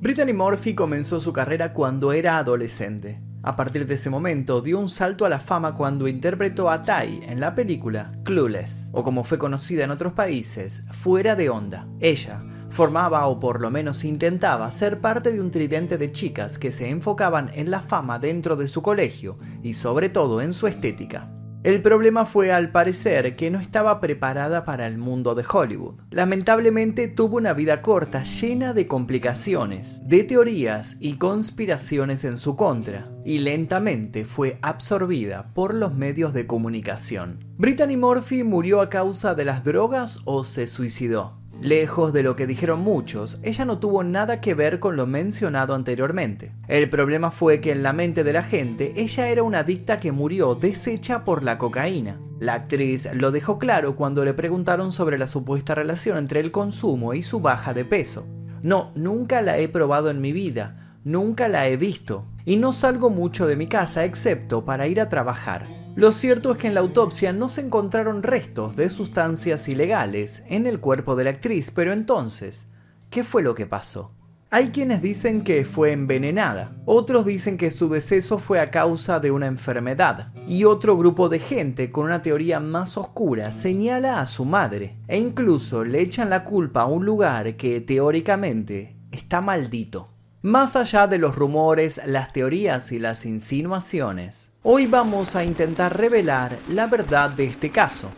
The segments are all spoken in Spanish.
Brittany Murphy comenzó su carrera cuando era adolescente. A partir de ese momento dio un salto a la fama cuando interpretó a Tai en la película Clueless, o como fue conocida en otros países, Fuera de Onda. Ella formaba o por lo menos intentaba ser parte de un tridente de chicas que se enfocaban en la fama dentro de su colegio y sobre todo en su estética. El problema fue al parecer que no estaba preparada para el mundo de Hollywood. Lamentablemente tuvo una vida corta llena de complicaciones, de teorías y conspiraciones en su contra, y lentamente fue absorbida por los medios de comunicación. Brittany Murphy murió a causa de las drogas o se suicidó. Lejos de lo que dijeron muchos, ella no tuvo nada que ver con lo mencionado anteriormente. El problema fue que en la mente de la gente ella era una adicta que murió deshecha por la cocaína. La actriz lo dejó claro cuando le preguntaron sobre la supuesta relación entre el consumo y su baja de peso. No, nunca la he probado en mi vida, nunca la he visto, y no salgo mucho de mi casa excepto para ir a trabajar. Lo cierto es que en la autopsia no se encontraron restos de sustancias ilegales en el cuerpo de la actriz, pero entonces, ¿qué fue lo que pasó? Hay quienes dicen que fue envenenada, otros dicen que su deceso fue a causa de una enfermedad, y otro grupo de gente con una teoría más oscura señala a su madre, e incluso le echan la culpa a un lugar que teóricamente está maldito. Más allá de los rumores, las teorías y las insinuaciones, hoy vamos a intentar revelar la verdad de este caso.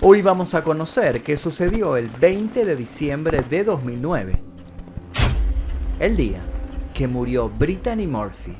Hoy vamos a conocer qué sucedió el 20 de diciembre de 2009, el día que murió Brittany Murphy.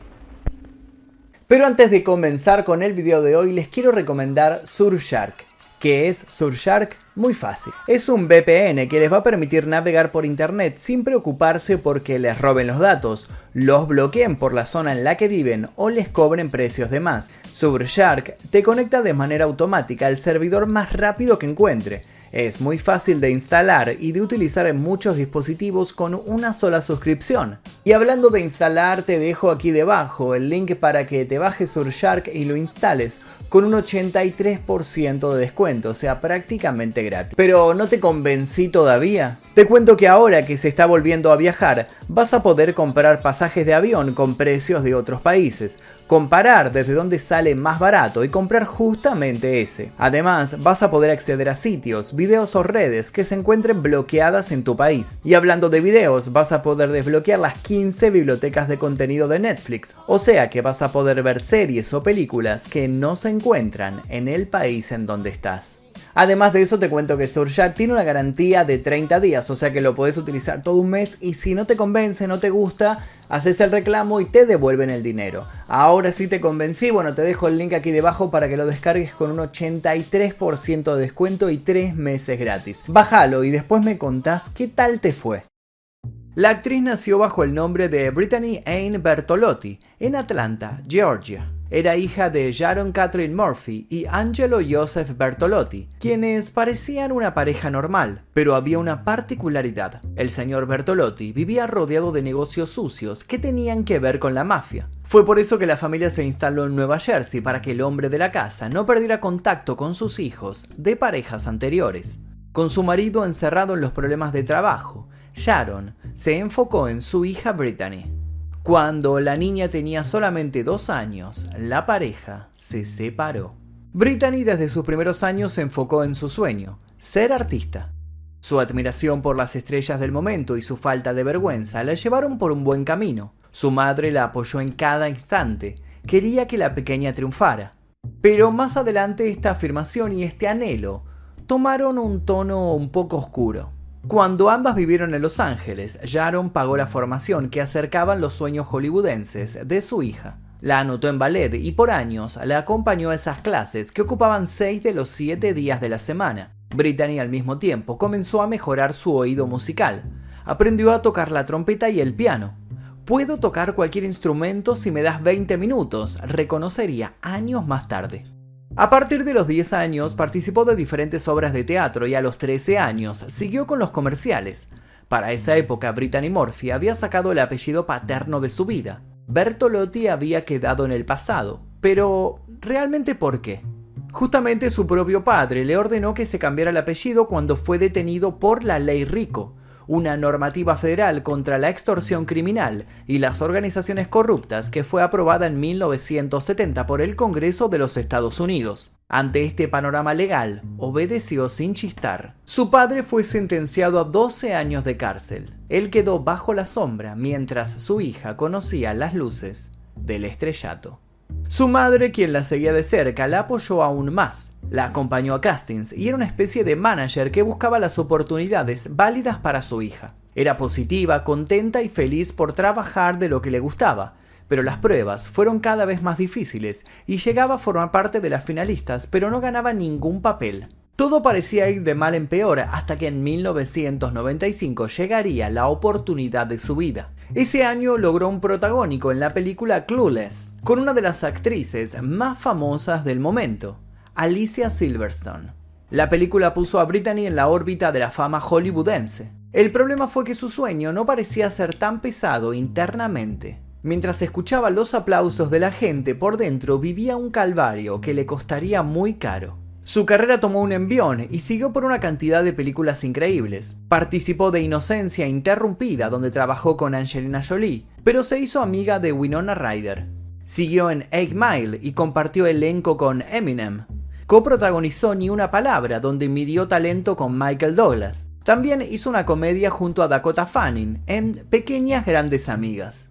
Pero antes de comenzar con el video de hoy, les quiero recomendar Surfshark ¿Qué es Surfshark? Muy fácil. Es un VPN que les va a permitir navegar por internet sin preocuparse porque les roben los datos, los bloqueen por la zona en la que viven o les cobren precios de más. Surfshark te conecta de manera automática al servidor más rápido que encuentre es muy fácil de instalar y de utilizar en muchos dispositivos con una sola suscripción. Y hablando de instalar, te dejo aquí debajo el link para que te bajes Surfshark y lo instales con un 83% de descuento, o sea, prácticamente gratis. Pero ¿no te convencí todavía? Te cuento que ahora que se está volviendo a viajar, vas a poder comprar pasajes de avión con precios de otros países, comparar desde dónde sale más barato y comprar justamente ese. Además, vas a poder acceder a sitios, videos o redes que se encuentren bloqueadas en tu país. Y hablando de videos, vas a poder desbloquear las 15 bibliotecas de contenido de Netflix, o sea que vas a poder ver series o películas que no se encuentran en el país en donde estás. Además de eso te cuento que Surfshark tiene una garantía de 30 días, o sea que lo puedes utilizar todo un mes y si no te convence, no te gusta, haces el reclamo y te devuelven el dinero. Ahora sí te convencí, bueno, te dejo el link aquí debajo para que lo descargues con un 83% de descuento y 3 meses gratis. Bájalo y después me contás qué tal te fue. La actriz nació bajo el nombre de Brittany Ann Bertolotti en Atlanta, Georgia. Era hija de Sharon Catherine Murphy y Angelo Joseph Bertolotti, quienes parecían una pareja normal, pero había una particularidad. El señor Bertolotti vivía rodeado de negocios sucios que tenían que ver con la mafia. Fue por eso que la familia se instaló en Nueva Jersey para que el hombre de la casa no perdiera contacto con sus hijos de parejas anteriores. Con su marido encerrado en los problemas de trabajo, Sharon se enfocó en su hija Brittany. Cuando la niña tenía solamente dos años, la pareja se separó. Brittany desde sus primeros años se enfocó en su sueño, ser artista. Su admiración por las estrellas del momento y su falta de vergüenza la llevaron por un buen camino. Su madre la apoyó en cada instante, quería que la pequeña triunfara. Pero más adelante esta afirmación y este anhelo tomaron un tono un poco oscuro. Cuando ambas vivieron en Los Ángeles, Sharon pagó la formación que acercaban los sueños hollywoodenses de su hija. La anotó en ballet y por años la acompañó a esas clases que ocupaban seis de los siete días de la semana. Brittany al mismo tiempo comenzó a mejorar su oído musical. Aprendió a tocar la trompeta y el piano. Puedo tocar cualquier instrumento si me das 20 minutos, reconocería años más tarde. A partir de los 10 años participó de diferentes obras de teatro y a los 13 años siguió con los comerciales. Para esa época, Brittany Murphy había sacado el apellido paterno de su vida. Bertolotti había quedado en el pasado. Pero, ¿realmente por qué? Justamente su propio padre le ordenó que se cambiara el apellido cuando fue detenido por la ley Rico, una normativa federal contra la extorsión criminal y las organizaciones corruptas que fue aprobada en 1970 por el Congreso de los Estados Unidos. Ante este panorama legal, obedeció sin chistar. Su padre fue sentenciado a 12 años de cárcel. Él quedó bajo la sombra mientras su hija conocía las luces del estrellato. Su madre, quien la seguía de cerca, la apoyó aún más. La acompañó a castings y era una especie de manager que buscaba las oportunidades válidas para su hija. Era positiva, contenta y feliz por trabajar de lo que le gustaba, pero las pruebas fueron cada vez más difíciles y llegaba a formar parte de las finalistas, pero no ganaba ningún papel. Todo parecía ir de mal en peor hasta que en 1995 llegaría la oportunidad de su vida. Ese año logró un protagónico en la película Clueless, con una de las actrices más famosas del momento, Alicia Silverstone. La película puso a Brittany en la órbita de la fama hollywoodense. El problema fue que su sueño no parecía ser tan pesado internamente. Mientras escuchaba los aplausos de la gente por dentro vivía un calvario que le costaría muy caro. Su carrera tomó un envión y siguió por una cantidad de películas increíbles. Participó de Inocencia Interrumpida, donde trabajó con Angelina Jolie, pero se hizo amiga de Winona Ryder. Siguió en Egg Mile y compartió elenco con Eminem. Coprotagonizó Ni una palabra, donde midió talento con Michael Douglas. También hizo una comedia junto a Dakota Fanning en Pequeñas Grandes Amigas.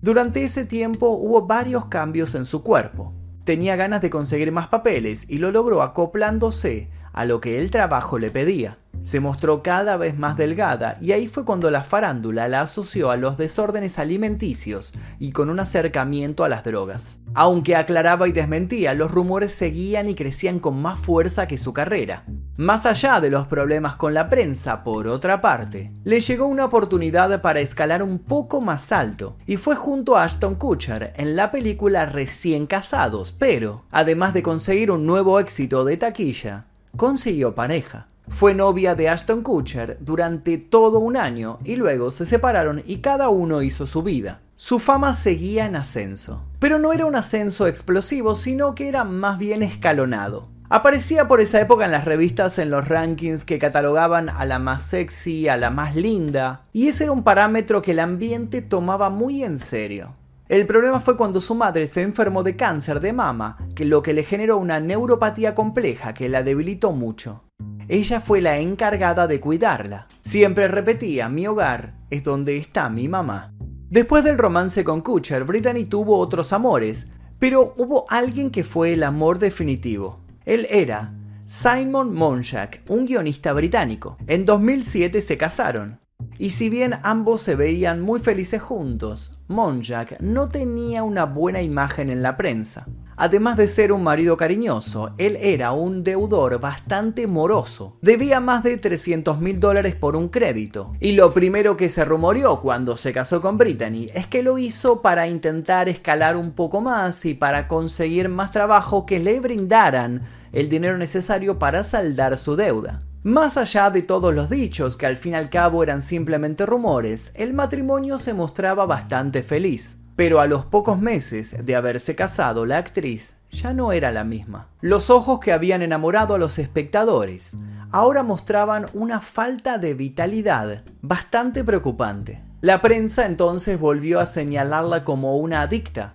Durante ese tiempo hubo varios cambios en su cuerpo tenía ganas de conseguir más papeles y lo logró acoplándose a lo que el trabajo le pedía. Se mostró cada vez más delgada y ahí fue cuando la farándula la asoció a los desórdenes alimenticios y con un acercamiento a las drogas. Aunque aclaraba y desmentía, los rumores seguían y crecían con más fuerza que su carrera. Más allá de los problemas con la prensa, por otra parte, le llegó una oportunidad para escalar un poco más alto, y fue junto a Ashton Kutcher en la película Recién Casados, pero, además de conseguir un nuevo éxito de taquilla, consiguió pareja. Fue novia de Ashton Kutcher durante todo un año y luego se separaron y cada uno hizo su vida. Su fama seguía en ascenso, pero no era un ascenso explosivo, sino que era más bien escalonado. Aparecía por esa época en las revistas en los rankings que catalogaban a la más sexy, a la más linda, y ese era un parámetro que el ambiente tomaba muy en serio. El problema fue cuando su madre se enfermó de cáncer de mama, que lo que le generó una neuropatía compleja que la debilitó mucho. Ella fue la encargada de cuidarla. Siempre repetía, mi hogar es donde está mi mamá. Después del romance con Kutcher, Brittany tuvo otros amores, pero hubo alguien que fue el amor definitivo. Él era Simon Monjack, un guionista británico. En 2007 se casaron. Y si bien ambos se veían muy felices juntos, Monjack no tenía una buena imagen en la prensa. Además de ser un marido cariñoso, él era un deudor bastante moroso. Debía más de 300 mil dólares por un crédito. Y lo primero que se rumoreó cuando se casó con Brittany es que lo hizo para intentar escalar un poco más y para conseguir más trabajo que le brindaran el dinero necesario para saldar su deuda. Más allá de todos los dichos, que al fin y al cabo eran simplemente rumores, el matrimonio se mostraba bastante feliz. Pero a los pocos meses de haberse casado, la actriz ya no era la misma. Los ojos que habían enamorado a los espectadores ahora mostraban una falta de vitalidad bastante preocupante. La prensa entonces volvió a señalarla como una adicta,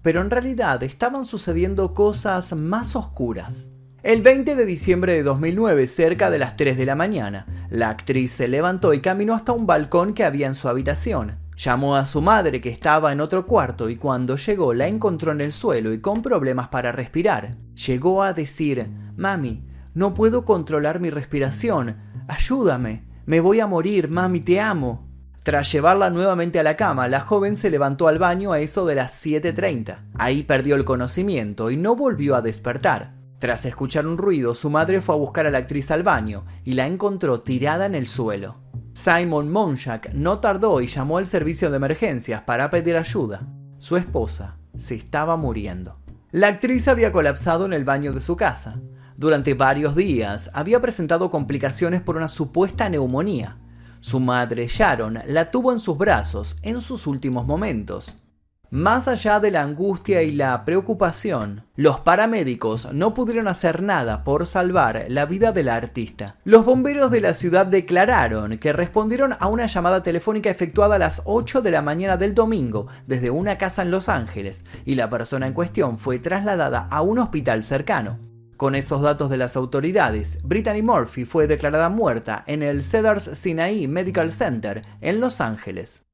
pero en realidad estaban sucediendo cosas más oscuras. El 20 de diciembre de 2009, cerca de las 3 de la mañana, la actriz se levantó y caminó hasta un balcón que había en su habitación. Llamó a su madre que estaba en otro cuarto y cuando llegó la encontró en el suelo y con problemas para respirar. Llegó a decir, Mami, no puedo controlar mi respiración, ayúdame, me voy a morir, mami, te amo. Tras llevarla nuevamente a la cama, la joven se levantó al baño a eso de las 7.30. Ahí perdió el conocimiento y no volvió a despertar. Tras escuchar un ruido, su madre fue a buscar a la actriz al baño y la encontró tirada en el suelo. Simon Monjack no tardó y llamó al servicio de emergencias para pedir ayuda. Su esposa se estaba muriendo. La actriz había colapsado en el baño de su casa. Durante varios días había presentado complicaciones por una supuesta neumonía. Su madre, Sharon, la tuvo en sus brazos en sus últimos momentos. Más allá de la angustia y la preocupación, los paramédicos no pudieron hacer nada por salvar la vida de la artista. Los bomberos de la ciudad declararon que respondieron a una llamada telefónica efectuada a las 8 de la mañana del domingo desde una casa en Los Ángeles y la persona en cuestión fue trasladada a un hospital cercano. Con esos datos de las autoridades, Brittany Murphy fue declarada muerta en el Cedars Sinai Medical Center en Los Ángeles.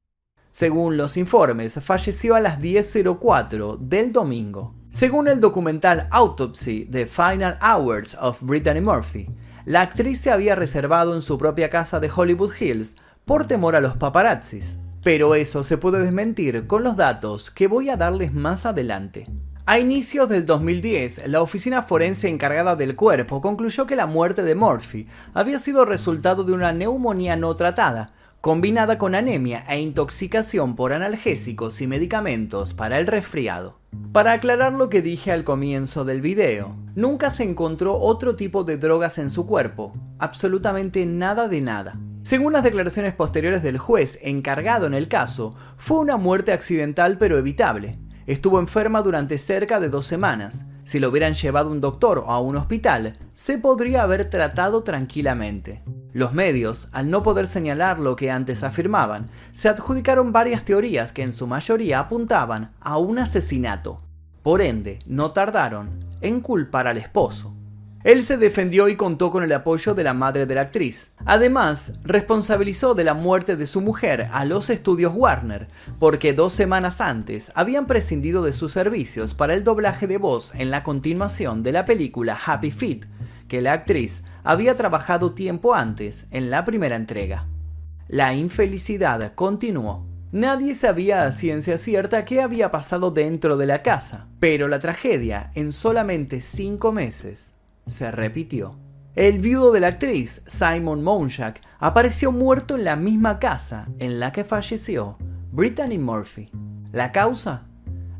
Según los informes, falleció a las 10.04 del domingo. Según el documental Autopsy The Final Hours of Brittany Murphy, la actriz se había reservado en su propia casa de Hollywood Hills por temor a los paparazzis. Pero eso se puede desmentir con los datos que voy a darles más adelante. A inicios del 2010, la oficina forense encargada del cuerpo concluyó que la muerte de Murphy había sido resultado de una neumonía no tratada, combinada con anemia e intoxicación por analgésicos y medicamentos para el resfriado. Para aclarar lo que dije al comienzo del video, nunca se encontró otro tipo de drogas en su cuerpo, absolutamente nada de nada. Según las declaraciones posteriores del juez encargado en el caso, fue una muerte accidental pero evitable. Estuvo enferma durante cerca de dos semanas. Si lo hubieran llevado un doctor o a un hospital, se podría haber tratado tranquilamente. Los medios, al no poder señalar lo que antes afirmaban, se adjudicaron varias teorías que en su mayoría apuntaban a un asesinato. Por ende, no tardaron en culpar al esposo. Él se defendió y contó con el apoyo de la madre de la actriz. Además, responsabilizó de la muerte de su mujer a los estudios Warner, porque dos semanas antes habían prescindido de sus servicios para el doblaje de voz en la continuación de la película Happy Feet, que la actriz había trabajado tiempo antes en la primera entrega. La infelicidad continuó. Nadie sabía a ciencia cierta qué había pasado dentro de la casa, pero la tragedia en solamente cinco meses se repitió. El viudo de la actriz, Simon Monjack, apareció muerto en la misma casa en la que falleció Brittany Murphy. ¿La causa?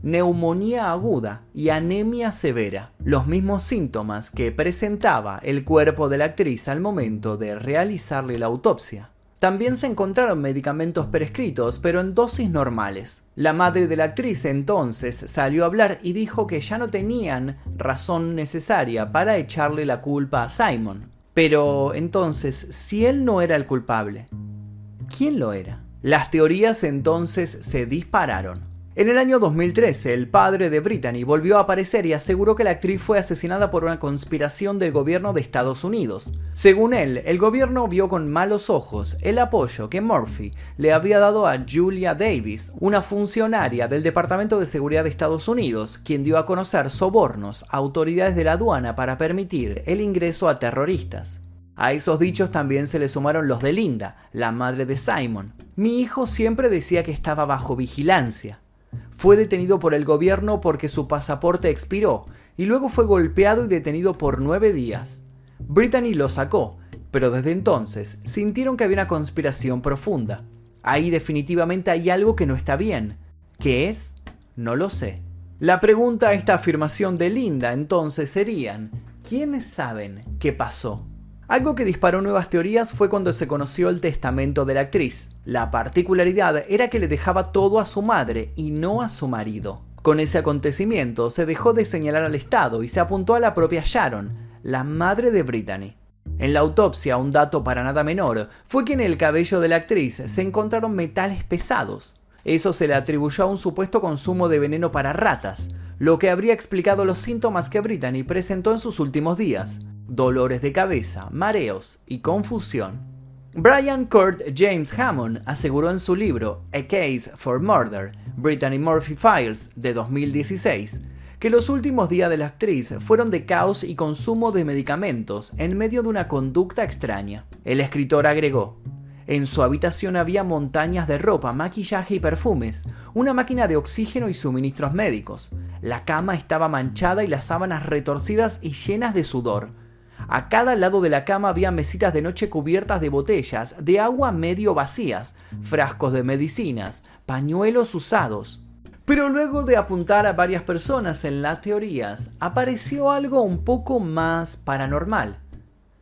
Neumonía aguda y anemia severa, los mismos síntomas que presentaba el cuerpo de la actriz al momento de realizarle la autopsia. También se encontraron medicamentos prescritos, pero en dosis normales. La madre de la actriz entonces salió a hablar y dijo que ya no tenían razón necesaria para echarle la culpa a Simon. Pero entonces, si él no era el culpable, ¿quién lo era? Las teorías entonces se dispararon. En el año 2013, el padre de Brittany volvió a aparecer y aseguró que la actriz fue asesinada por una conspiración del gobierno de Estados Unidos. Según él, el gobierno vio con malos ojos el apoyo que Murphy le había dado a Julia Davis, una funcionaria del Departamento de Seguridad de Estados Unidos, quien dio a conocer sobornos a autoridades de la aduana para permitir el ingreso a terroristas. A esos dichos también se le sumaron los de Linda, la madre de Simon. Mi hijo siempre decía que estaba bajo vigilancia. Fue detenido por el gobierno porque su pasaporte expiró y luego fue golpeado y detenido por nueve días. Brittany lo sacó, pero desde entonces sintieron que había una conspiración profunda. Ahí definitivamente hay algo que no está bien. ¿Qué es? No lo sé. La pregunta a esta afirmación de Linda entonces serían, ¿quiénes saben qué pasó? Algo que disparó nuevas teorías fue cuando se conoció el testamento de la actriz. La particularidad era que le dejaba todo a su madre y no a su marido. Con ese acontecimiento se dejó de señalar al Estado y se apuntó a la propia Sharon, la madre de Brittany. En la autopsia, un dato para nada menor, fue que en el cabello de la actriz se encontraron metales pesados. Eso se le atribuyó a un supuesto consumo de veneno para ratas, lo que habría explicado los síntomas que Brittany presentó en sus últimos días dolores de cabeza, mareos y confusión. Brian Kurt James Hammond aseguró en su libro A Case for Murder, Brittany Murphy Files de 2016, que los últimos días de la actriz fueron de caos y consumo de medicamentos en medio de una conducta extraña. El escritor agregó, en su habitación había montañas de ropa, maquillaje y perfumes, una máquina de oxígeno y suministros médicos. La cama estaba manchada y las sábanas retorcidas y llenas de sudor. A cada lado de la cama había mesitas de noche cubiertas de botellas de agua medio vacías, frascos de medicinas, pañuelos usados. Pero luego de apuntar a varias personas en las teorías, apareció algo un poco más paranormal.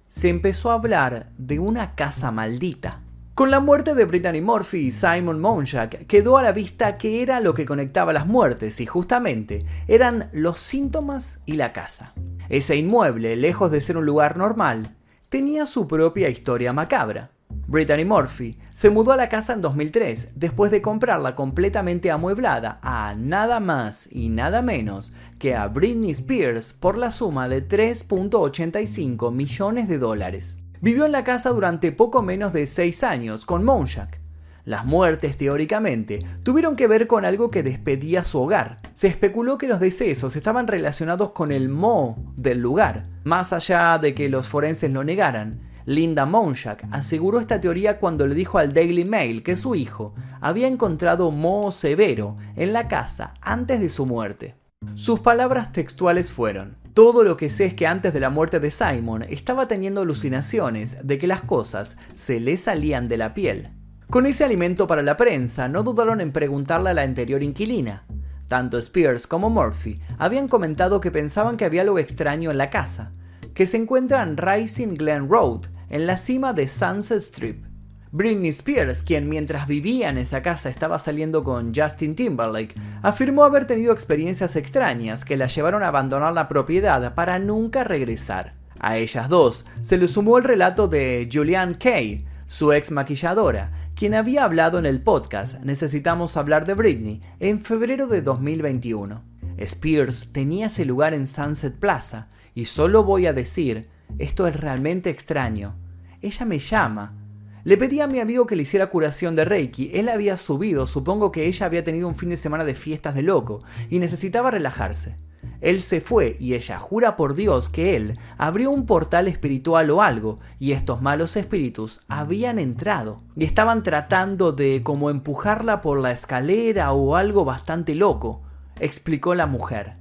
Se empezó a hablar de una casa maldita. Con la muerte de Brittany Murphy y Simon Monjack quedó a la vista que era lo que conectaba las muertes y justamente eran los síntomas y la casa. Ese inmueble, lejos de ser un lugar normal, tenía su propia historia macabra. Brittany Murphy se mudó a la casa en 2003 después de comprarla completamente amueblada a nada más y nada menos que a Britney Spears por la suma de 3.85 millones de dólares. Vivió en la casa durante poco menos de 6 años con Monjack. Las muertes, teóricamente, tuvieron que ver con algo que despedía su hogar. Se especuló que los decesos estaban relacionados con el mo del lugar, más allá de que los forenses lo negaran. Linda Monjack aseguró esta teoría cuando le dijo al Daily Mail que su hijo había encontrado moho severo en la casa antes de su muerte. Sus palabras textuales fueron, todo lo que sé es que antes de la muerte de Simon estaba teniendo alucinaciones de que las cosas se le salían de la piel. Con ese alimento para la prensa, no dudaron en preguntarle a la anterior inquilina. Tanto Spears como Murphy habían comentado que pensaban que había algo extraño en la casa, que se encuentra en Rising Glen Road, en la cima de Sunset Strip. Britney Spears, quien mientras vivía en esa casa estaba saliendo con Justin Timberlake, afirmó haber tenido experiencias extrañas que la llevaron a abandonar la propiedad para nunca regresar. A ellas dos se le sumó el relato de Julianne Kay, su ex maquilladora, quien había hablado en el podcast Necesitamos hablar de Britney en febrero de 2021. Spears tenía ese lugar en Sunset Plaza y solo voy a decir, esto es realmente extraño. Ella me llama, le pedí a mi amigo que le hiciera curación de Reiki. Él había subido, supongo que ella había tenido un fin de semana de fiestas de loco y necesitaba relajarse. Él se fue y ella jura por Dios que él abrió un portal espiritual o algo y estos malos espíritus habían entrado y estaban tratando de como empujarla por la escalera o algo bastante loco, explicó la mujer.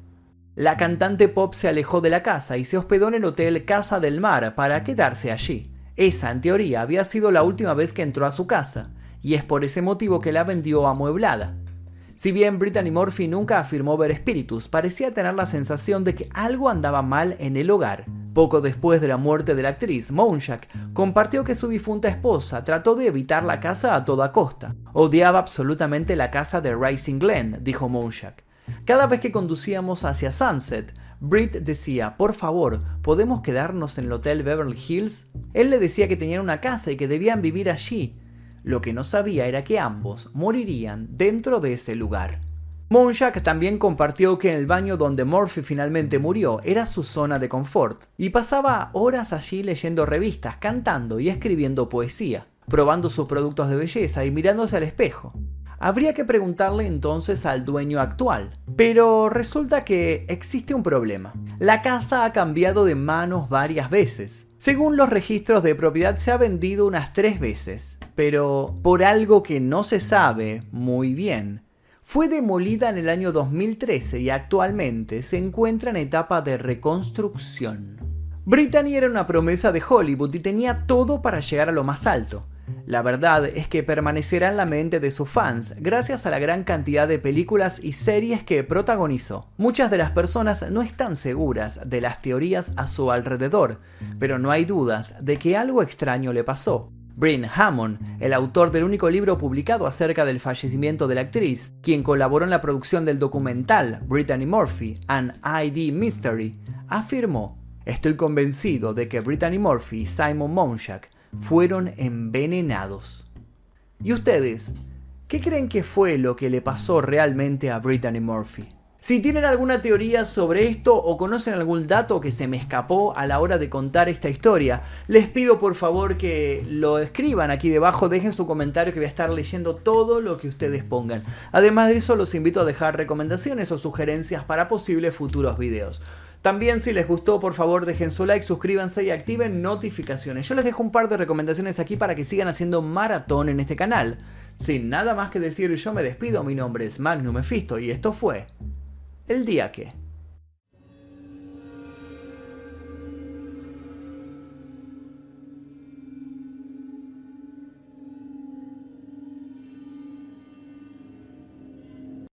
La cantante pop se alejó de la casa y se hospedó en el hotel Casa del Mar para quedarse allí. Esa, en teoría, había sido la última vez que entró a su casa, y es por ese motivo que la vendió amueblada. Si bien Brittany Murphy nunca afirmó ver espíritus, parecía tener la sensación de que algo andaba mal en el hogar. Poco después de la muerte de la actriz, Monjack compartió que su difunta esposa trató de evitar la casa a toda costa. Odiaba absolutamente la casa de Rising Glen, dijo Monjack. Cada vez que conducíamos hacia Sunset, Britt decía, por favor, ¿podemos quedarnos en el Hotel Beverly Hills? Él le decía que tenían una casa y que debían vivir allí. Lo que no sabía era que ambos morirían dentro de ese lugar. Monjack también compartió que en el baño donde Murphy finalmente murió era su zona de confort, y pasaba horas allí leyendo revistas, cantando y escribiendo poesía, probando sus productos de belleza y mirándose al espejo. Habría que preguntarle entonces al dueño actual. Pero resulta que existe un problema. La casa ha cambiado de manos varias veces. Según los registros de propiedad se ha vendido unas tres veces, pero por algo que no se sabe muy bien. Fue demolida en el año 2013 y actualmente se encuentra en etapa de reconstrucción. Brittany era una promesa de Hollywood y tenía todo para llegar a lo más alto. La verdad es que permanecerá en la mente de sus fans gracias a la gran cantidad de películas y series que protagonizó. Muchas de las personas no están seguras de las teorías a su alrededor, pero no hay dudas de que algo extraño le pasó. Bryn Hammond, el autor del único libro publicado acerca del fallecimiento de la actriz, quien colaboró en la producción del documental Brittany Murphy, An ID Mystery, afirmó, Estoy convencido de que Brittany Murphy y Simon Monjack fueron envenenados. ¿Y ustedes? ¿Qué creen que fue lo que le pasó realmente a Brittany Murphy? Si tienen alguna teoría sobre esto o conocen algún dato que se me escapó a la hora de contar esta historia, les pido por favor que lo escriban aquí debajo, dejen su comentario que voy a estar leyendo todo lo que ustedes pongan. Además de eso, los invito a dejar recomendaciones o sugerencias para posibles futuros videos. También si les gustó, por favor dejen su like, suscríbanse y activen notificaciones. Yo les dejo un par de recomendaciones aquí para que sigan haciendo maratón en este canal. Sin nada más que decir, yo me despido, mi nombre es Magnum Mephisto y esto fue El Día Que...